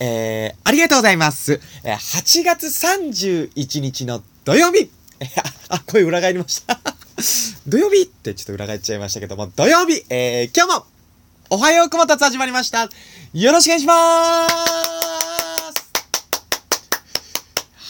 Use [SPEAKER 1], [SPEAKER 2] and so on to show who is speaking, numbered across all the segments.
[SPEAKER 1] えー、ありがとうございます。え8月31日の土曜日えあ、声裏返りました。土曜日ってちょっと裏返っちゃいましたけども、土曜日、えー、今日も、おはようくもたつ始まりました。よろしくお願いします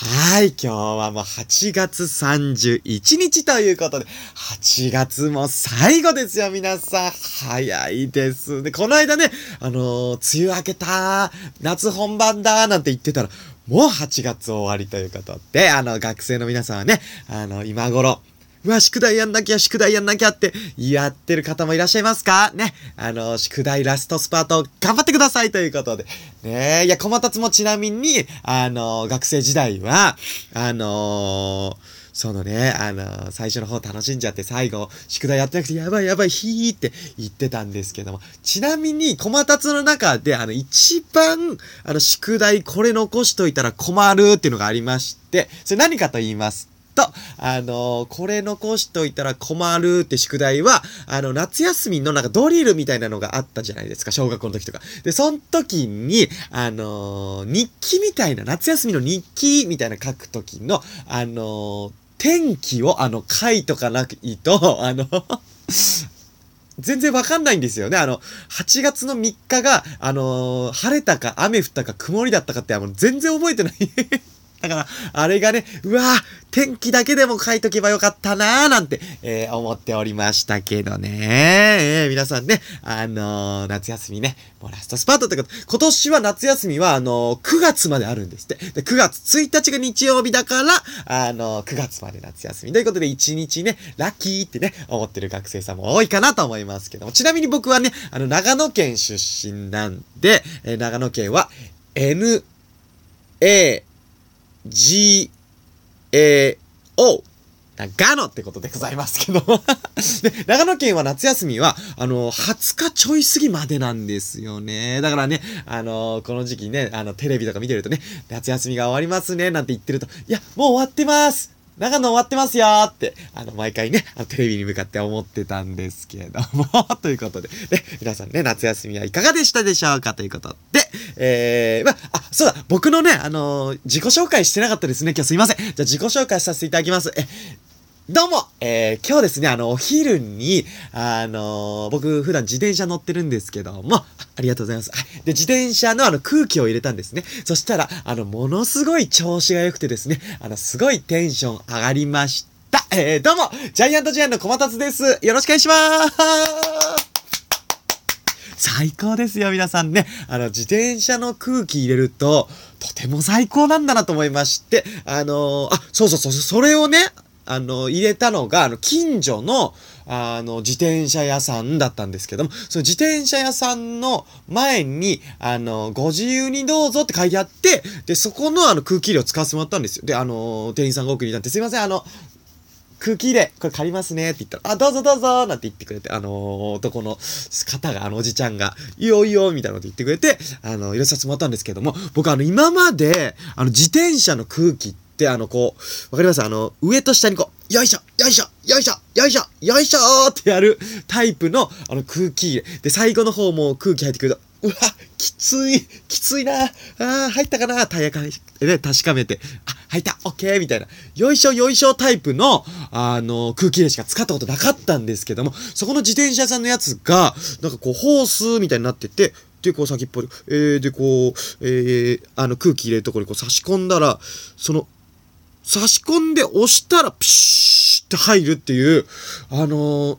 [SPEAKER 1] はい、今日はもう8月31日ということで、8月も最後ですよ、皆さん。早いですね。この間ね、あのー梅雨明けた、夏本番だ、なんて言ってたら、もう8月終わりということで、あの、学生の皆さんはね、あの、今頃、うわ、宿題やんなきゃ、宿題やんなきゃってやってる方もいらっしゃいますか？ね。あの、宿題ラストスパート頑張ってくださいということで。ねいや、小松もちなみに、あの、学生時代は、あのそのね、あの最初の方楽しんじゃって最後、宿題やってなくてやばいやばい、ひーって言ってたんですけども、ちなみに、小松の中で、あの、一番、あの、宿題これ残しといたら困るっていうのがありまして、それ何かと言いますと、あのこれ残しといたら困るって宿題は、あの、夏休みのなんかドリルみたいなのがあったじゃないですか、小学校の時とか。で、その時に、あの日記みたいな、夏休みの日記みたいな書く時の、あの天気を、あの、書いとかないと、あの全然わかんないんですよね。あの、8月の3日が、あのー晴れたか雨降ったか曇りだったかって、あの、全然覚えてない。だから、あれがね、うわぁ、天気だけでも書いとけばよかったなーなんて、えー思っておりましたけどね。えー皆さんね、あのー夏休みね、もうラストスパートってこと、今年は夏休みは、あのー9月まであるんですって。で、9月1日が日曜日だから、あのー9月まで夏休み。ということで、1日ね、ラッキーってね、思ってる学生さんも多いかなと思いますけども。ちなみに僕はね、あの、長野県出身なんで、えー長野県は、N、A、G、A、O。長野ってことでございますけど。で、長野県は夏休みは、あの、20日ちょい過ぎまでなんですよね。だからね、あの、この時期ね、あの、テレビとか見てるとね、夏休みが終わりますね、なんて言ってると、いや、もう終わってます長野終わってますよーって、あの、毎回ね、テレビに向かって思ってたんですけども、ということで、ね、皆さんね、夏休みはいかがでしたでしょうか？ということで、えー、まあ、そうだ、僕のね、あのー自己紹介してなかったですね、今日すいません。じゃあ自己紹介させていただきます。え、どうもえー、今日ですね、あの、お昼に、あのー僕、普段自転車乗ってるんですけども、ありがとうございます。はいで、自転車のあの空気を入れたんですね。そしたら、あの、ものすごい調子が良くてですね、あの、すごいテンション上がりました。えー、どうもジャイアントジャイアンの小松です。よろしくお願いします最高ですよ、皆さんね。あの、自転車の空気入れると、とても最高なんだなと思いまして、あのーあ、そうそうそう、それをね、あの、入れたのが、あの、近所の、あの、自転車屋さんだったんですけども、その自転車屋さんの前に、あの、ご自由にどうぞって書いてあって、で、そこのあの空気入れを使わせてもらったんですよ。で、あの、店員さんが奥にいたんで、すいません、あの、空気入れ、これ借りますねって言ったら、あ、どうぞどうぞなんて言ってくれて、あのー男の方が、あのおじちゃんが、いよいいよみたいなこと言ってくれて、あの、入れさせてもらったんですけども、僕あの、今まで、あの、自転車の空気って、あの、こう、わかります？あの、上と下にこう、よいしょよいしょよいしょよいしょよいしょーってやるタイプの、あの、空気入れ。で、最後の方も空気入ってくると、うわ、きつい、きついな、あー入ったかな？タイヤか、ね、確かめて、あ、入った、オッケー。みたいな、よいしょよいしょタイプの、あの、空気入れしか使ったことなかったんですけども、そこの自転車さんのやつが、なんかこう、ホースみたいになってて、で、こう先っぽで、えー、で、こう、えー、あの、空気入れるところにこう差し込んだら、その、差し込んで押したら、ピシーって入るっていう、あのー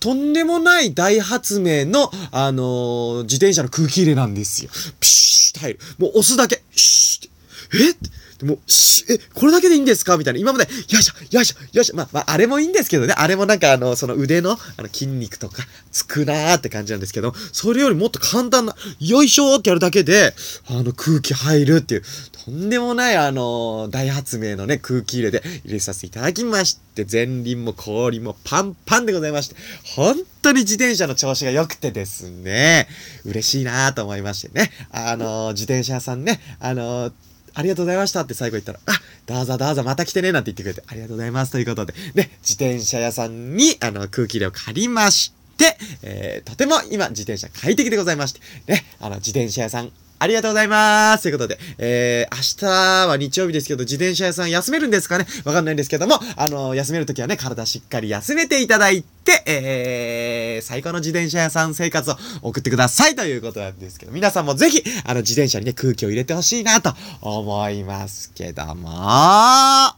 [SPEAKER 1] とんでもない大発明の、あのー自転車の空気入れなんですよ。ピシーって入る。もう押すだけ、シーって。えでも、しえ、これだけでいいんですか？みたいな。今まで、よいしょ、よいしょ、よいしょ。まあ、まあ、あれもいいんですけどね。あれもなんか、あの、その腕の、あの、筋肉とか、つくなーって感じなんですけど、それよりもっと簡単な、よいしょーってやるだけで、あの、空気入るっていう、とんでもない、あの、大発明のね、空気入れで入れさせていただきまして、前輪も後輪もパンパンでございまして、本当に自転車の調子が良くてですね、嬉しいなーと思いましてね、あの、自転車屋さんね、あの、ありがとうございましたって最後言ったら、あ、どうぞどうぞまた来てねなんて言ってくれて、ありがとうございますということで、ね、自転車屋さんに、あの、空気量借りまして、えー、とても今、自転車快適でございまして、ね、あの、自転車屋さん、ありがとうございます。ということで、えー、明日は日曜日ですけど、自転車屋さん休めるんですかね？わかんないんですけども、あのー、休めるときはね、体しっかり休めていただいて、えー、最高の自転車屋さん生活を送ってください。ということなんですけど、皆さんもぜひ、あの、自転車にね、空気を入れてほしいなと思いますけども、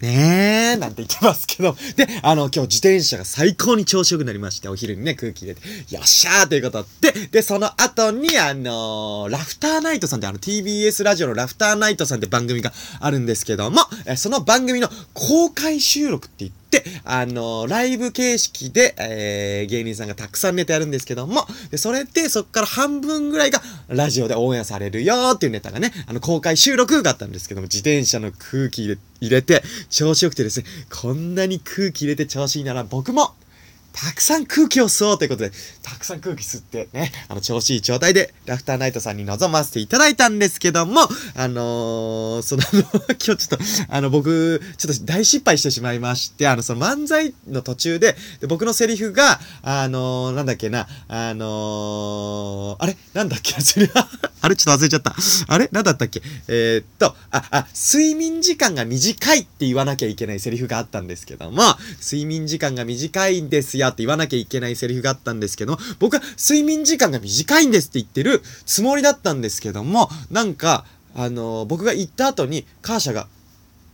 [SPEAKER 1] ねえ、なんて言ってますけど。で、あの、今日自転車が最高に調子良くなりまして、お昼にね、空気入れて、よっしゃーということで、で、その後に、あのー、ラフターナイトさんって、あの、TBS ラジオのラフターナイトさんって番組があるんですけども、えその番組の公開収録って言って、あのー、ライブ形式で、えー、芸人さんがたくさんネタやるんですけども、で、それで、そっから半分ぐらいが、ラジオでオンエアされるよーっていうネタがね、あの、公開収録があったんですけども、自転車の空気入れ、て、調子よくてですね、こんなに空気入れて調子いいなら、僕も、たくさん空気を吸おうということで、たくさん空気吸ってね、あの、調子いい状態で、ラフターナイトさんに臨ませていただいたんですけども、あのー、その、今日ちょっと、あの、僕、ちょっと大失敗してしまいまして、あの、その漫才の途中で、で僕のセリフが、あのー、なんだっけな、あのー、あれ？なんだっけ？それは、あれ？ちょっと忘れちゃった。あれ？なんだったっけ？え、っと、あ、あ、睡眠時間が短いって言わなきゃいけないセリフがあったんですけども、睡眠時間が短いんですよって言わなきゃいけないセリフがあったんですけど、僕は睡眠時間が短いんですって言ってるつもりだったんですけども、なんか、あのー、僕が行った後に、カーシャが、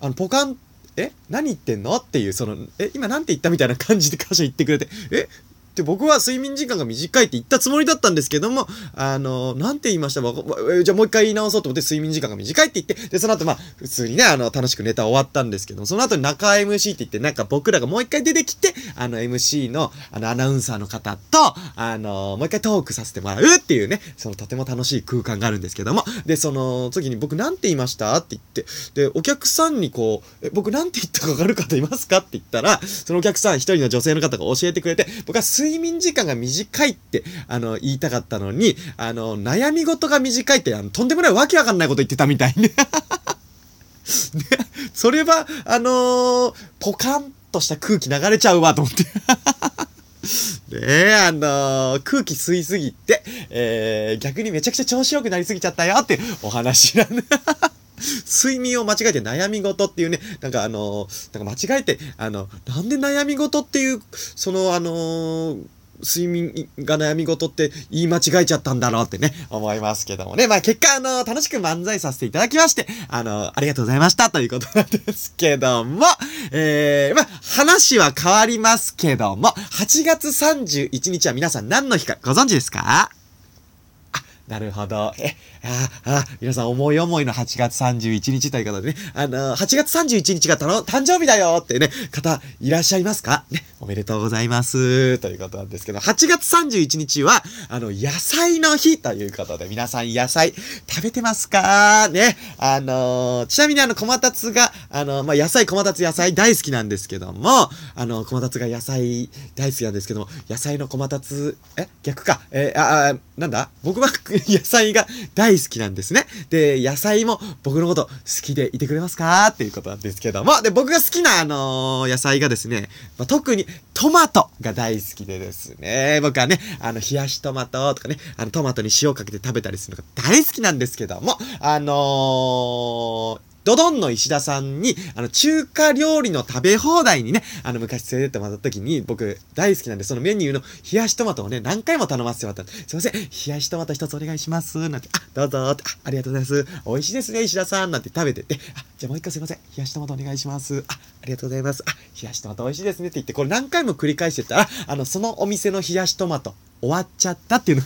[SPEAKER 1] あの、ポカン、え何言ってんのっていう、その、え、今なんて言ったみたいな感じでカーシャ言ってくれて、えで、僕は睡眠時間が短いって言ったつもりだったんですけども、あの、なんて言いました？じゃあもう一回言い直そうと思って睡眠時間が短いって言って、で、その後まあ、普通にね、あの、楽しくネタ終わったんですけどもその後に中 MC って言って、なんか僕らがもう一回出てきて、あの、MC の、あの、アナウンサーの方と、あの、もう一回トークさせてもらうっていうね、そのとても楽しい空間があるんですけども、で、その時に僕なんて言いました？って言って、で、お客さんにこう、え、僕なんて言ったかわかる方いますか？って言ったら、そのお客さん一人の女性の方が教えてくれて、僕は睡睡眠時間が短いって、あの、言いたかったのに、あの、悩み事が短いって、あの、とんでもないわけわかんないこと言ってたみたいね。それは、あのー、ポカンとした空気流れちゃうわ、と思って。ねえ、あのー、空気吸いすぎて、えー、逆にめちゃくちゃ調子良くなりすぎちゃったよってお話なんで。睡眠を間違えて悩み事っていうね、なんかあのー、なんか間違えて、あの、なんで悩み事っていう、そのあのー睡眠が悩み事って言い間違えちゃったんだろうってね、思いますけどもね。まあ結果、あの、楽しく漫才させていただきまして、あの、ありがとうございましたということなんですけども、えー、まあ、話は変わりますけども、8月31日は皆さん何の日かご存知ですか？なるほど。え、ああ、皆さん思い思いの8月31日ということでね、あのー、8月31日がたの誕生日だよってね、方いらっしゃいますか？ね、おめでとうございます。ということなんですけど、8月31日は、あの、野菜の日ということで、皆さん野菜食べてますか？ね、あのー、ちなみにあの、小松が、あの、まあ、野菜、小松野菜大好きなんですけども、あの、小松が野菜大好きなんですけども、野菜の小松え、逆か、えー、あ、あ、なんだ？僕は 野菜が大好きなんですね。で、野菜も僕のこと好きでいてくれますか？っていうことなんですけども、で、僕が好きな、あのー、野菜がですね、まあ、特にトマトが大好きでですね、僕はね、あの、冷やしトマトとかね、あの、トマトに塩かけて食べたりするのが大好きなんですけども、あのードドンの石田さんに、あの、中華料理の食べ放題にね、あの、昔連れてってもらった時に、僕、大好きなんで、そのメニューの冷やしトマトをね、何回も頼ませてもらった。すいません、冷やしトマト一つお願いします。なんて、あ、どうぞって、あ、ありがとうございます。美味しいですね、石田さん。なんて食べてて、あ、じゃあもう一回すいません、冷やしトマトお願いします。あ、ありがとうございます。あ、冷やしトマト美味しいですねって言って、これ何回も繰り返してたら、あの、そのお店の冷やしトマト、終わっちゃったっていうの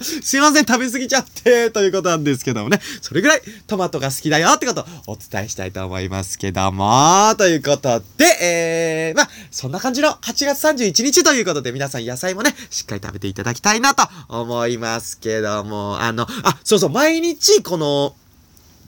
[SPEAKER 1] すいません、食べ過ぎちゃって、ということなんですけどもね。それぐらいトマトが好きだよってことをお伝えしたいと思いますけども、ということで、えー、まあ、そんな感じの8月31日ということで、皆さん野菜もね、しっかり食べていただきたいなと思いますけども、あの、あ、そうそう、毎日この、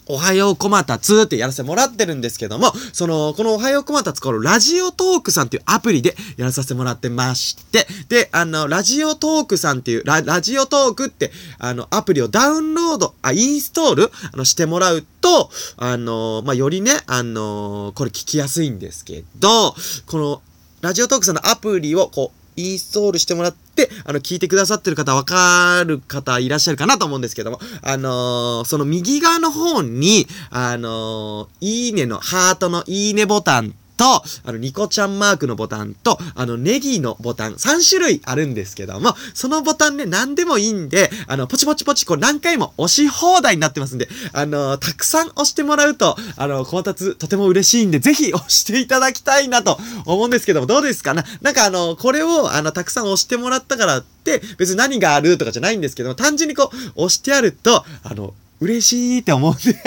[SPEAKER 1] おはようこまたつってやらせてもらってるんですけども、その、このおはようこまたつ、このラジオトークさんっていうアプリでやらさせてもらってまして、で、あの、ラジオトークさんっていう、ララジオトークって、あの、アプリをダウンロード、あ、インストール、あの、してもらうと、あの、まあ、よりね、あの、これ聞きやすいんですけど、この、ラジオトークさんのアプリをこう、インストールしてもらって、あの、聞いてくださってる方、わかる方いらっしゃるかなと思うんですけども、あのー、その右側の方に、あのー、いいねの、ハートのいいねボタンと、あの、ニコちゃんマークのボタンと、あの、ネギのボタン、3種類あるんですけども、そのボタンね、何でもいいんで、あの、ポチポチポチ、こう何回も押し放題になってますんで、あの、たくさん押してもらうと、あの、コマタツとても嬉しいんで、ぜひ押していただきたいなと思うんですけども、どうですかな？なんかあの、これを、あの、たくさん押してもらったからって、別に何があるとかじゃないんですけども、単純にこう、押してあると、あの、嬉しいって思うんで。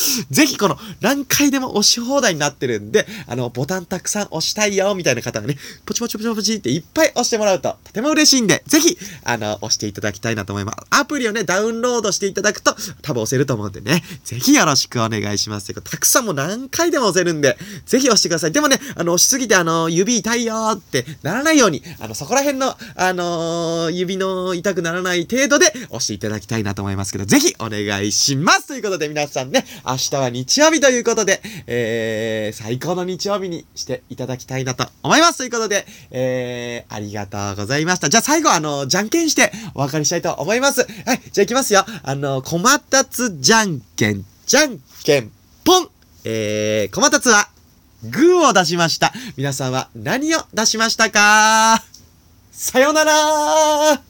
[SPEAKER 1] ぜひこの何回でも押し放題になってるんで、あの、ボタンたくさん押したいよ、みたいな方がね、ポチポチポチポチっていっぱい押してもらうと、とても嬉しいんで、ぜひ、あの、押していただきたいなと思います。アプリをね、ダウンロードしていただくと、多分押せると思うんでね、ぜひよろしくお願いします。たくさんも何回でも押せるんで、ぜひ押してください。でもね、あの、押しすぎて、あの、指痛いよーってならないように、あの、そこら辺の、あのー、指の痛くならない程度で押していただきたいなと思いますけど、ぜひお願いします。ということで皆さんね、明日は日曜日ということで、えー、最高の日曜日にしていただきたいなと思います。ということで、えー、ありがとうございました。じゃあ最後、あの、じゃんけんしてお別れしたいと思います。はい、じゃあ行きますよ。あの、こまたつじゃんけん、じゃんけん、ぽんえー、こまたつは、グーを出しました。皆さんは何を出しましたか？さよなら